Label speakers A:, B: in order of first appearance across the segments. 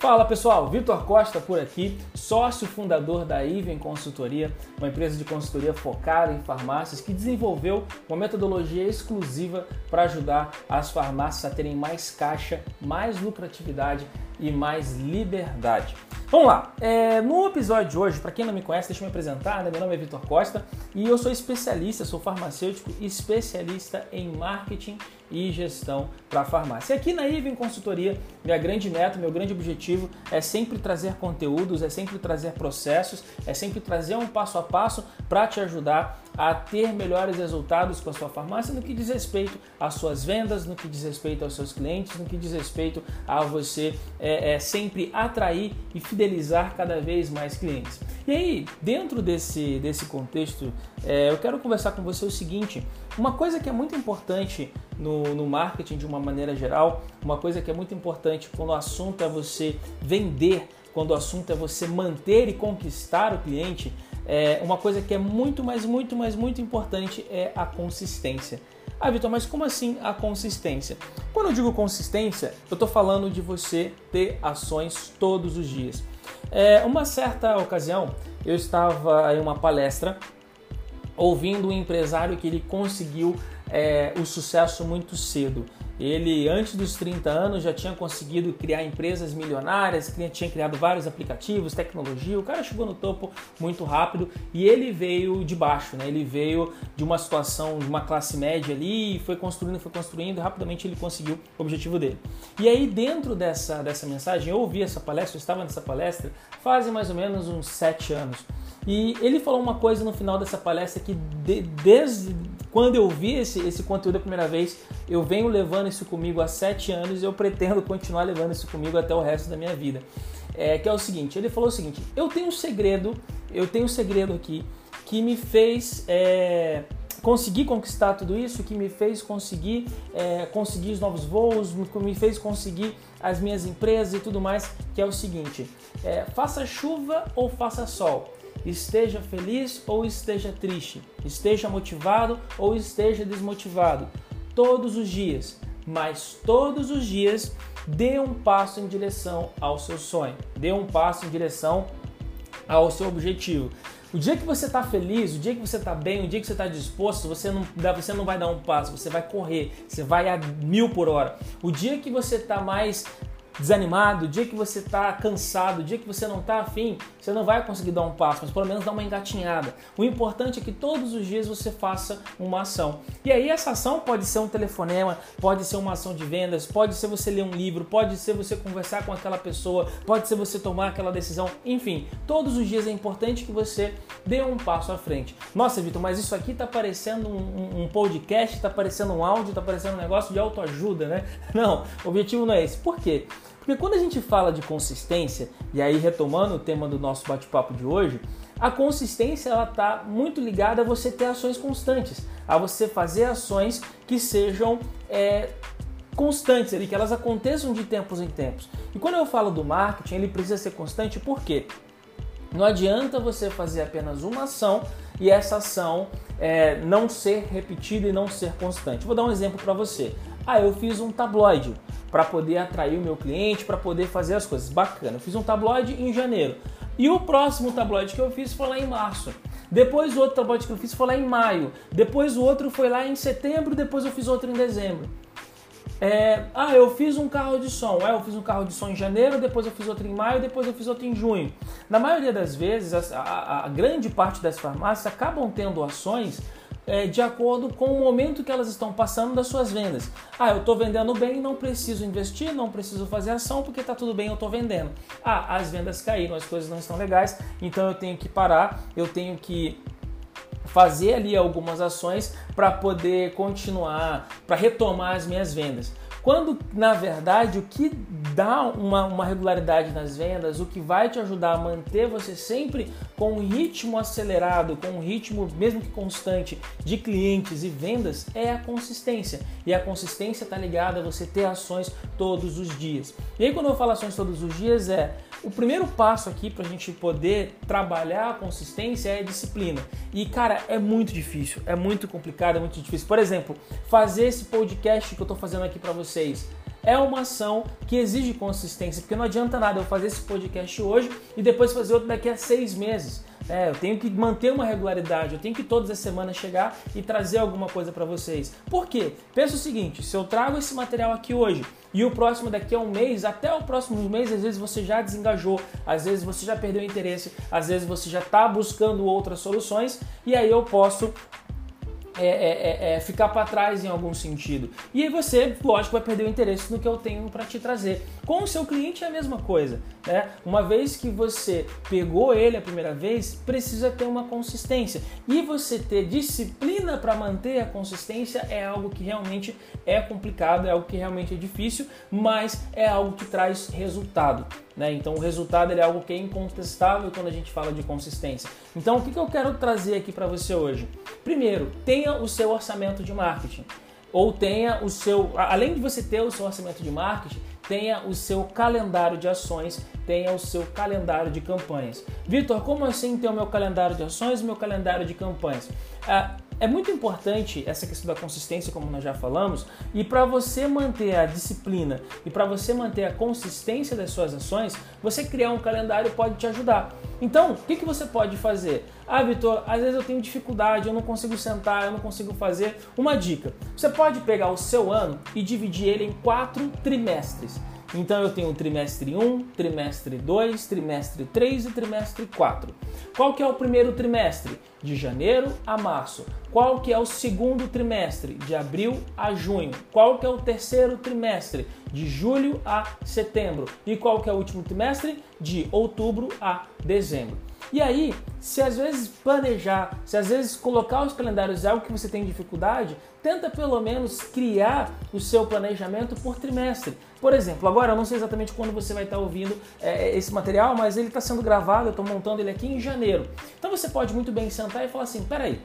A: Fala pessoal, Vitor Costa por aqui, sócio fundador da Iven Consultoria, uma empresa de consultoria focada em farmácias que desenvolveu uma metodologia exclusiva para ajudar as farmácias a terem mais caixa, mais lucratividade e mais liberdade. Vamos lá, é, no episódio de hoje, para quem não me conhece, deixa eu me apresentar, né? meu nome é Vitor Costa e eu sou especialista, sou farmacêutico especialista em marketing e gestão para farmácia. E aqui na Iven Consultoria, minha grande meta, meu grande objetivo é sempre trazer conteúdos, é sempre trazer processos, é sempre trazer um passo a passo para te ajudar a ter melhores resultados com a sua farmácia no que diz respeito às suas vendas, no que diz respeito aos seus clientes, no que diz respeito a você é, é, sempre atrair e fidelizar cada vez mais clientes. E aí, dentro desse, desse contexto, é, eu quero conversar com você o seguinte: uma coisa que é muito importante no, no marketing de uma maneira geral, uma coisa que é muito importante quando o assunto é você vender, quando o assunto é você manter e conquistar o cliente, é, uma coisa que é muito, mais, muito, mais, muito importante é a consistência. Ah, Vitor, mas como assim a consistência? Quando eu digo consistência, eu estou falando de você ter ações todos os dias. É, uma certa ocasião, eu estava em uma palestra ouvindo um empresário que ele conseguiu é, o sucesso muito cedo. Ele, antes dos 30 anos, já tinha conseguido criar empresas milionárias, tinha criado vários aplicativos, tecnologia. O cara chegou no topo muito rápido e ele veio de baixo, né? Ele veio de uma situação, de uma classe média ali, e foi construindo, foi construindo e rapidamente ele conseguiu o objetivo dele. E aí, dentro dessa, dessa mensagem, eu ouvi essa palestra, eu estava nessa palestra fazem mais ou menos uns 7 anos. E ele falou uma coisa no final dessa palestra que de, desde quando eu vi esse, esse conteúdo a primeira vez, eu venho levando isso comigo há sete anos e eu pretendo continuar levando isso comigo até o resto da minha vida. É, que é o seguinte, ele falou o seguinte, eu tenho um segredo, eu tenho um segredo aqui que me fez é, conseguir conquistar tudo isso, que me fez conseguir é, conseguir os novos voos, me fez conseguir as minhas empresas e tudo mais, que é o seguinte, é, faça chuva ou faça sol, esteja feliz ou esteja triste, esteja motivado ou esteja desmotivado, todos os dias, mas todos os dias dê um passo em direção ao seu sonho, dê um passo em direção ao seu objetivo. O dia que você está feliz, o dia que você está bem, o dia que você está disposto, você não, você não vai dar um passo, você vai correr, você vai a mil por hora. O dia que você está mais desanimado, dia que você está cansado, dia que você não está afim, você não vai conseguir dar um passo, mas pelo menos dar uma engatinhada. O importante é que todos os dias você faça uma ação. E aí essa ação pode ser um telefonema, pode ser uma ação de vendas, pode ser você ler um livro, pode ser você conversar com aquela pessoa, pode ser você tomar aquela decisão, enfim, todos os dias é importante que você dê um passo à frente. Nossa, Vitor, mas isso aqui está parecendo um, um podcast, está parecendo um áudio, está parecendo um negócio de autoajuda, né? Não, o objetivo não é esse. Por quê? Porque quando a gente fala de consistência, e aí retomando o tema do nosso bate-papo de hoje, a consistência ela está muito ligada a você ter ações constantes, a você fazer ações que sejam é, constantes, ali, que elas aconteçam de tempos em tempos. E quando eu falo do marketing, ele precisa ser constante por quê? Não adianta você fazer apenas uma ação e essa ação é, não ser repetida e não ser constante. Vou dar um exemplo para você. Ah, eu fiz um tabloide para poder atrair o meu cliente, para poder fazer as coisas. Bacana. Eu fiz um tabloide em janeiro. E o próximo tabloide que eu fiz foi lá em março. Depois o outro tabloide que eu fiz foi lá em maio. Depois o outro foi lá em setembro. Depois eu fiz outro em dezembro. É, ah, eu fiz um carro de som. É, eu fiz um carro de som em janeiro, depois eu fiz outro em maio, depois eu fiz outro em junho. Na maioria das vezes, a, a, a grande parte das farmácias acabam tendo ações é, de acordo com o momento que elas estão passando das suas vendas. Ah, eu estou vendendo bem, não preciso investir, não preciso fazer ação porque está tudo bem, eu estou vendendo. Ah, as vendas caíram, as coisas não estão legais, então eu tenho que parar, eu tenho que fazer ali algumas ações para poder continuar, para retomar as minhas vendas. Quando na verdade o que dá uma, uma regularidade nas vendas, o que vai te ajudar a manter você sempre com um ritmo acelerado, com um ritmo mesmo que constante de clientes e vendas é a consistência. E a consistência está ligada a você ter ações todos os dias. E aí quando eu falo ações todos os dias é o primeiro passo aqui para a gente poder trabalhar a consistência é a disciplina. E cara, é muito difícil, é muito complicado, é muito difícil. Por exemplo, fazer esse podcast que eu estou fazendo aqui para vocês é uma ação que exige consistência, porque não adianta nada eu fazer esse podcast hoje e depois fazer outro daqui a seis meses. É, eu tenho que manter uma regularidade, eu tenho que todas as semanas chegar e trazer alguma coisa para vocês. Por quê? Pensa o seguinte: se eu trago esse material aqui hoje e o próximo daqui a um mês, até o próximo mês, às vezes você já desengajou, às vezes você já perdeu interesse, às vezes você já está buscando outras soluções e aí eu posso é, é, é, é, ficar para trás em algum sentido. E aí você, lógico, vai perder o interesse no que eu tenho para te trazer. Com o seu cliente é a mesma coisa. Né? Uma vez que você pegou ele a primeira vez, precisa ter uma consistência. E você ter disciplina para manter a consistência é algo que realmente é complicado, é algo que realmente é difícil, mas é algo que traz resultado. Né? Então o resultado é algo que é incontestável quando a gente fala de consistência. Então o que, que eu quero trazer aqui para você hoje? Primeiro, tenha o seu orçamento de marketing. Ou tenha o seu. Além de você ter o seu orçamento de marketing, tenha o seu calendário de ações, tenha o seu calendário de campanhas. Vitor, como assim ter o meu calendário de ações e meu calendário de campanhas? Ah, é muito importante essa questão da consistência, como nós já falamos, e para você manter a disciplina e para você manter a consistência das suas ações, você criar um calendário pode te ajudar. Então, o que, que você pode fazer? Ah, Vitor, às vezes eu tenho dificuldade, eu não consigo sentar, eu não consigo fazer. Uma dica: você pode pegar o seu ano e dividir ele em quatro trimestres. Então eu tenho trimestre 1, trimestre 2, trimestre 3 e trimestre 4. Qual que é o primeiro trimestre? De janeiro a março. Qual que é o segundo trimestre? De abril a junho. Qual que é o terceiro trimestre? De julho a setembro. E qual que é o último trimestre? De outubro a dezembro. E aí, se às vezes planejar, se às vezes colocar os calendários é algo que você tem dificuldade, tenta pelo menos criar o seu planejamento por trimestre. Por exemplo, agora eu não sei exatamente quando você vai estar ouvindo é, esse material, mas ele está sendo gravado, eu estou montando ele aqui em janeiro. Então você pode muito bem sentar e falar assim: peraí,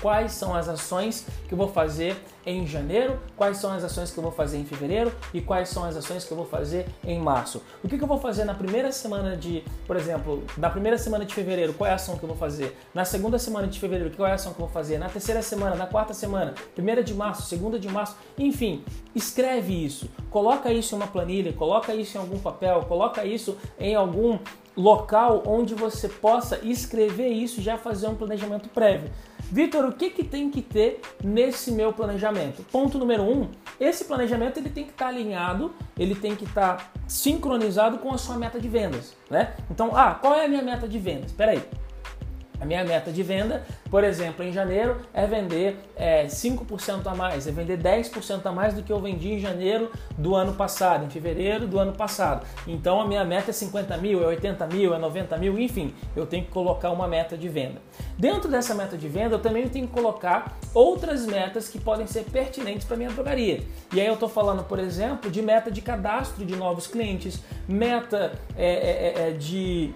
A: quais são as ações que eu vou fazer em janeiro, quais são as ações que eu vou fazer em fevereiro e quais são as ações que eu vou fazer em março. O que, que eu vou fazer na primeira semana de, por exemplo, na primeira semana de fevereiro, qual é a ação que eu vou fazer? Na segunda semana de fevereiro, qual é a ação que eu vou fazer? Na terceira semana, na quarta semana, primeira de março, segunda de março, enfim, escreve isso, coloca isso em uma planilha, coloca isso em algum papel, coloca isso em algum local onde você possa escrever isso e já fazer um planejamento prévio. Vitor, o que, que tem que ter nesse meu planejamento? Ponto número um, esse planejamento ele tem que estar tá alinhado, ele tem que estar tá sincronizado com a sua meta de vendas, né? Então, ah, qual é a minha meta de vendas? Espera aí. A minha meta de venda, por exemplo, em janeiro é vender é, 5% a mais, é vender 10% a mais do que eu vendi em janeiro do ano passado, em fevereiro do ano passado. Então a minha meta é 50 mil, é 80 mil, é 90 mil, enfim, eu tenho que colocar uma meta de venda. Dentro dessa meta de venda, eu também tenho que colocar outras metas que podem ser pertinentes para minha drogaria. E aí eu estou falando, por exemplo, de meta de cadastro de novos clientes, meta é, é, é, é de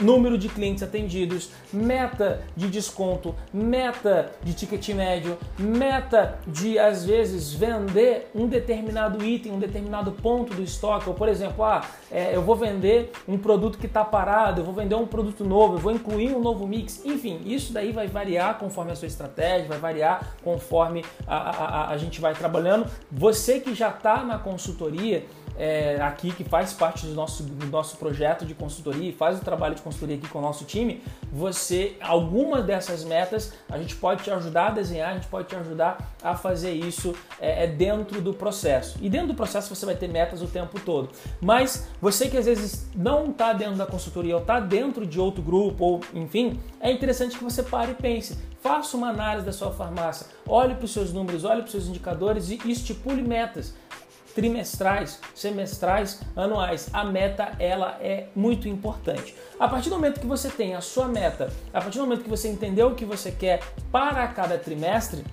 A: número de clientes atendidos, meta de desconto, meta de ticket médio, meta de às vezes vender um determinado item, um determinado ponto do estoque, ou por exemplo, ah, é, eu vou vender um produto que está parado, eu vou vender um produto novo, eu vou incluir um novo mix, enfim, isso daí vai variar conforme a sua estratégia, vai variar conforme a, a, a, a gente vai trabalhando. Você que já está na consultoria, é, aqui que faz parte do nosso, do nosso projeto de consultoria e faz o trabalho de consultoria aqui com o nosso time, você, algumas dessas metas, a gente pode te ajudar a desenhar, a gente pode te ajudar a fazer isso é, é dentro do processo. E dentro do processo você vai ter metas o tempo todo. Mas você que às vezes não está dentro da consultoria ou está dentro de outro grupo, ou enfim, é interessante que você pare e pense. Faça uma análise da sua farmácia, olhe para os seus números, olhe para os seus indicadores e estipule metas trimestrais, semestrais, anuais. A meta ela é muito importante. A partir do momento que você tem a sua meta, a partir do momento que você entendeu o que você quer para cada trimestre,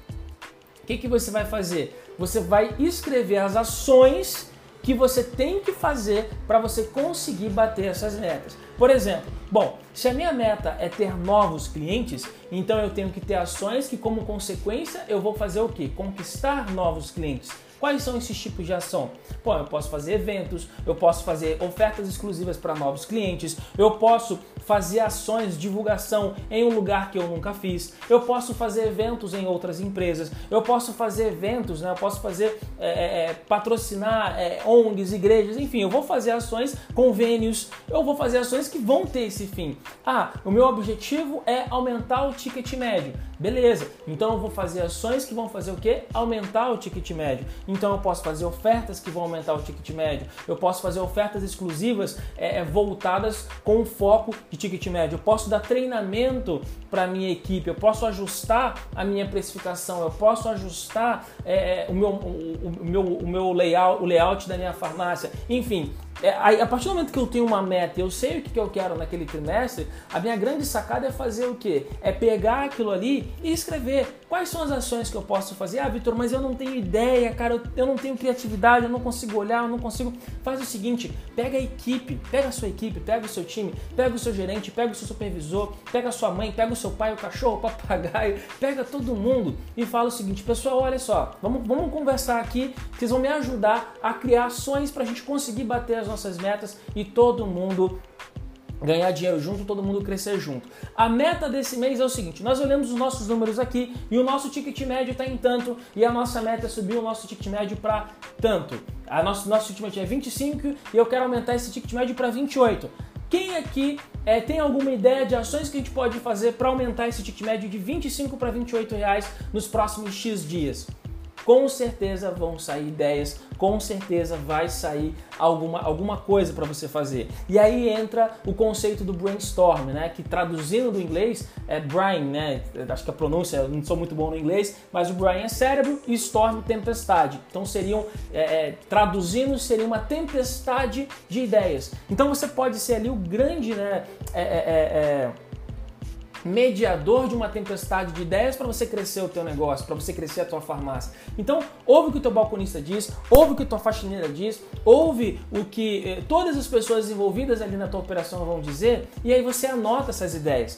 A: o que, que você vai fazer? Você vai escrever as ações que você tem que fazer para você conseguir bater essas metas. Por exemplo, bom, se a minha meta é ter novos clientes, então eu tenho que ter ações que, como consequência, eu vou fazer o que? Conquistar novos clientes. Quais são esses tipos de ação? Bom, eu posso fazer eventos, eu posso fazer ofertas exclusivas para novos clientes, eu posso fazer ações, divulgação em um lugar que eu nunca fiz. Eu posso fazer eventos em outras empresas. Eu posso fazer eventos, né? Eu posso fazer é, é, é patrocinar é, ONGs, igrejas, enfim. Eu vou fazer ações, convênios. Eu vou fazer ações que vão ter esse fim. Ah, o meu objetivo é aumentar o ticket médio. Beleza. Então eu vou fazer ações que vão fazer o quê? Aumentar o ticket médio. Então eu posso fazer ofertas que vão aumentar o ticket médio. Eu posso fazer ofertas exclusivas é, é voltadas com foco de ticket médio. Eu posso dar treinamento para minha equipe. Eu posso ajustar a minha precificação. Eu posso ajustar é, é o, meu, o, o, meu, o meu layout, o layout da minha farmácia. Enfim, a partir do momento que eu tenho uma meta, eu sei o que eu quero naquele trimestre, a minha grande sacada é fazer o quê? É pegar aquilo ali e escrever quais são as ações que eu posso fazer. Ah, Vitor, mas eu não tenho ideia, cara, eu, não tenho criatividade, eu não consigo olhar, eu não consigo. Faz o seguinte: pega a equipe, pega a sua equipe, pega o seu time, pega o seu gerente, pega o seu supervisor, pega a sua mãe, pega o seu pai, o cachorro, o papagaio, pega todo mundo e fala o seguinte: pessoal, olha só, vamos, vamos conversar aqui, vocês vão me ajudar a criar ações para a gente conseguir bater as as nossas metas e todo mundo ganhar dinheiro junto, todo mundo crescer junto. A meta desse mês é o seguinte: nós olhamos os nossos números aqui e o nosso ticket médio está em tanto e a nossa meta é subir o nosso ticket médio para tanto. A nosso, nosso ticket médio é 25 e eu quero aumentar esse ticket médio para 28. Quem aqui é, tem alguma ideia de ações que a gente pode fazer para aumentar esse ticket médio de 25 para 28 reais nos próximos X dias? Com certeza vão sair ideias, com certeza vai sair alguma, alguma coisa para você fazer. E aí entra o conceito do brainstorm, né? Que traduzindo do inglês é brain, né? Acho que a pronúncia, eu não sou muito bom no inglês, mas o brain é cérebro e storm tempestade. Então seriam, é, é, traduzindo, seria uma tempestade de ideias. Então você pode ser ali o grande, né? É, é, é, é mediador de uma tempestade de ideias para você crescer o teu negócio, para você crescer a tua farmácia. Então, ouve o que o teu balconista diz, ouve o que a tua faxineira diz, ouve o que eh, todas as pessoas envolvidas ali na tua operação vão dizer e aí você anota essas ideias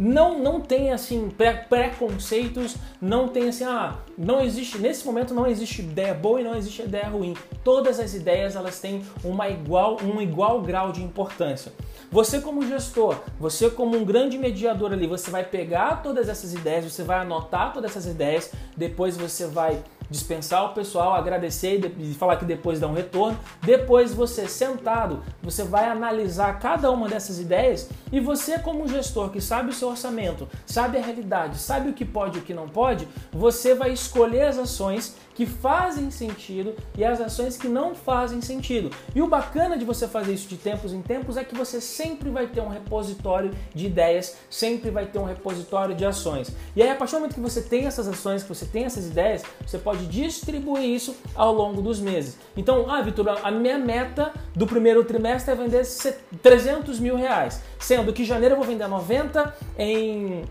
A: não, não tem assim preconceitos, não tem assim, ah, não existe, nesse momento não existe ideia boa e não existe ideia ruim. Todas as ideias elas têm uma igual, um igual grau de importância. Você como gestor, você como um grande mediador ali, você vai pegar todas essas ideias, você vai anotar todas essas ideias, depois você vai dispensar o pessoal, agradecer e falar que depois dá um retorno. Depois você sentado, você vai analisar cada uma dessas ideias e você como gestor que sabe o seu orçamento, sabe a realidade, sabe o que pode e o que não pode, você vai escolher as ações que fazem sentido e as ações que não fazem sentido. E o bacana de você fazer isso de tempos em tempos é que você sempre vai ter um repositório de ideias, sempre vai ter um repositório de ações. E aí, a partir do momento que você tem essas ações, que você tem essas ideias, você pode distribuir isso ao longo dos meses. Então, ah, Vitor, a minha meta do primeiro trimestre é vender 300 mil reais, sendo que em janeiro eu vou vender 90, em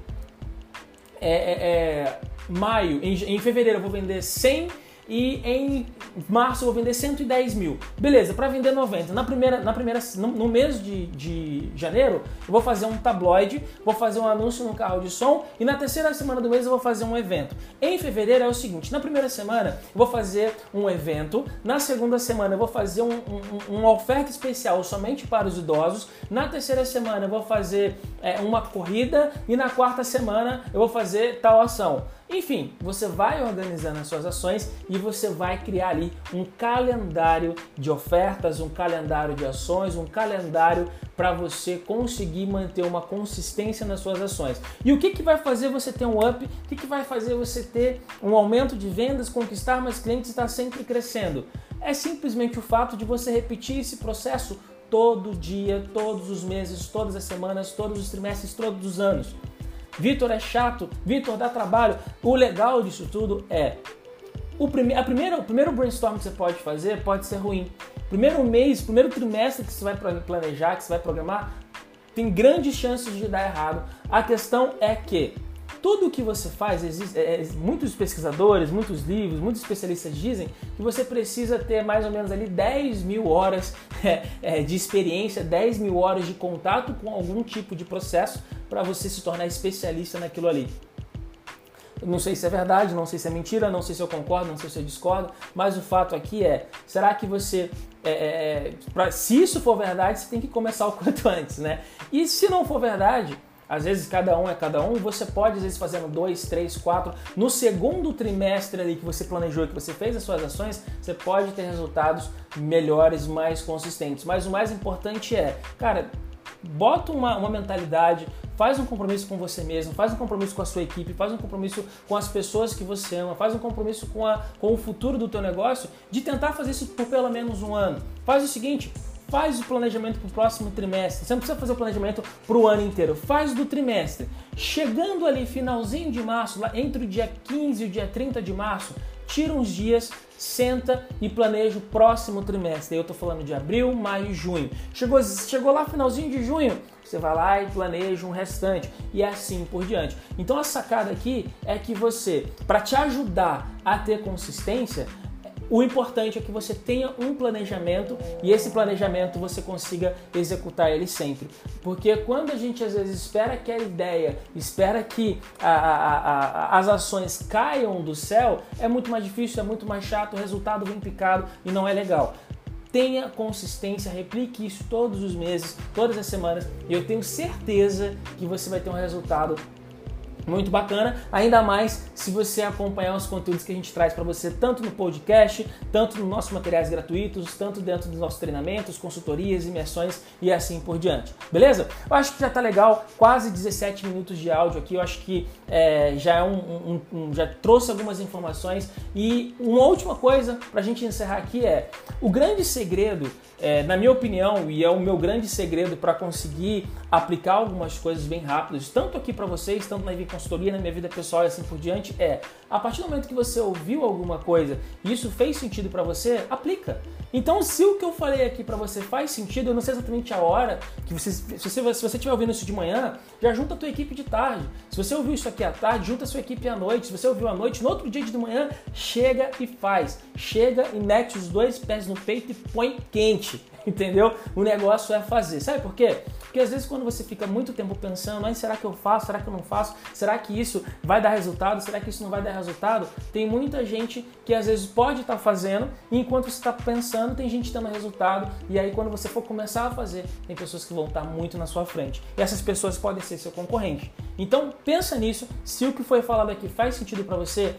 A: é, é, é, maio, em, em fevereiro eu vou vender 100 e em março eu vou vender 110 mil. Beleza, para vender 90. Na primeira, na primeira, no, no, mês de, de janeiro, eu vou fazer um tabloide, vou fazer um anúncio no carro de som e na terceira semana do mês eu vou fazer um evento. Em fevereiro é o seguinte: na primeira semana eu vou fazer um evento, na segunda semana eu vou fazer um, um, uma oferta especial somente para os idosos, na terceira semana eu vou fazer é, uma corrida e na quarta semana eu vou fazer tal ação. Enfim, você vai organizando as suas ações e você vai criar ali um calendário de ofertas, um calendário de ações, um calendário para você conseguir manter uma consistência nas suas ações. E o que, que vai fazer você ter um up? O que, que vai fazer você ter um aumento de vendas, conquistar mais clientes e estar sempre crescendo? É simplesmente o fato de você repetir esse processo todo dia, todos os meses, todas as semanas, todos os trimestres, todos os anos. Vitor é chato, Vitor dá trabalho. O legal disso tudo é o, prime a primeira, o primeiro brainstorm que você pode fazer pode ser ruim. Primeiro mês, primeiro trimestre que você vai planejar, que você vai programar, tem grandes chances de dar errado. A questão é que tudo que você faz, existe, é, é, muitos pesquisadores, muitos livros, muitos especialistas dizem que você precisa ter mais ou menos ali 10 mil horas é, é, de experiência, 10 mil horas de contato com algum tipo de processo para você se tornar especialista naquilo ali. Não sei se é verdade, não sei se é mentira, não sei se eu concordo, não sei se eu discordo, mas o fato aqui é: será que você. É, é, é pra, se isso for verdade, você tem que começar o quanto antes, né? E se não for verdade, às vezes cada um é cada um, você pode às vezes fazendo dois, três, quatro. No segundo trimestre ali que você planejou, que você fez as suas ações, você pode ter resultados melhores, mais consistentes. Mas o mais importante é, cara, bota uma, uma mentalidade, faz um compromisso com você mesmo, faz um compromisso com a sua equipe, faz um compromisso com as pessoas que você ama, faz um compromisso com, a, com o futuro do teu negócio de tentar fazer isso por pelo menos um ano. Faz o seguinte, faz o planejamento para o próximo trimestre. Você não precisa fazer o planejamento para o ano inteiro, faz do trimestre. Chegando ali finalzinho de março, lá entre o dia 15 e o dia 30 de março, tira uns dias, senta e planeja o próximo trimestre. Eu estou falando de abril, maio e junho. Chegou, chegou lá finalzinho de junho, você vai lá e planeja um restante e assim por diante. Então a sacada aqui é que você, para te ajudar a ter consistência, o importante é que você tenha um planejamento e esse planejamento você consiga executar ele sempre. Porque quando a gente às vezes espera que a ideia, espera que a, a, a, as ações caiam do céu, é muito mais difícil, é muito mais chato, o resultado vem picado e não é legal. Tenha consistência, replique isso todos os meses, todas as semanas, e eu tenho certeza que você vai ter um resultado muito bacana, ainda mais se você acompanhar os conteúdos que a gente traz para você, tanto no podcast, tanto nos nossos materiais gratuitos, tanto dentro dos nossos treinamentos, consultorias, imersões e assim por diante. Beleza? Eu acho que já tá legal, quase 17 minutos de áudio aqui, eu acho que é, já é um, um, um, já trouxe algumas informações e uma última coisa para a gente encerrar aqui é o grande segredo, é, na minha opinião, e é o meu grande segredo para conseguir aplicar algumas coisas bem rápidas, tanto aqui para vocês, tanto na consultoria, na minha vida pessoal e assim por diante, é a partir do momento que você ouviu alguma coisa e isso fez sentido para você, aplica. Então, se o que eu falei aqui para você faz sentido, eu não sei exatamente a hora que você, se você, se você estiver ouvindo isso de manhã, já junta a tua equipe de tarde. Se você ouviu isso aqui à tarde, junta a sua equipe à noite. Se você ouviu à noite, no outro dia de manhã, chega e faz. Chega e mete os dois pés no peito e põe quente. Entendeu? O negócio é fazer. Sabe por quê? Porque às vezes quando você fica muito tempo pensando, mas será que eu faço? Será que eu não faço? Será que isso vai dar resultado? Será que isso não vai dar resultado? Tem muita gente que às vezes pode estar tá fazendo e enquanto você está pensando, tem gente tendo resultado e aí quando você for começar a fazer, tem pessoas que vão estar tá muito na sua frente. E essas pessoas podem ser seu concorrente. Então pensa nisso, se o que foi falado aqui faz sentido para você,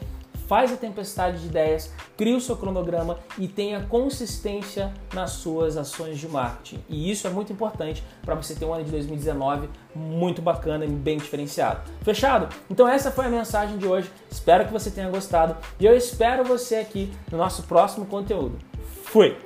A: faz a tempestade de ideias, cria o seu cronograma e tenha consistência nas suas ações de marketing. E isso é muito importante para você ter um ano de 2019 muito bacana e bem diferenciado. Fechado? Então essa foi a mensagem de hoje. Espero que você tenha gostado e eu espero você aqui no nosso próximo conteúdo. Fui!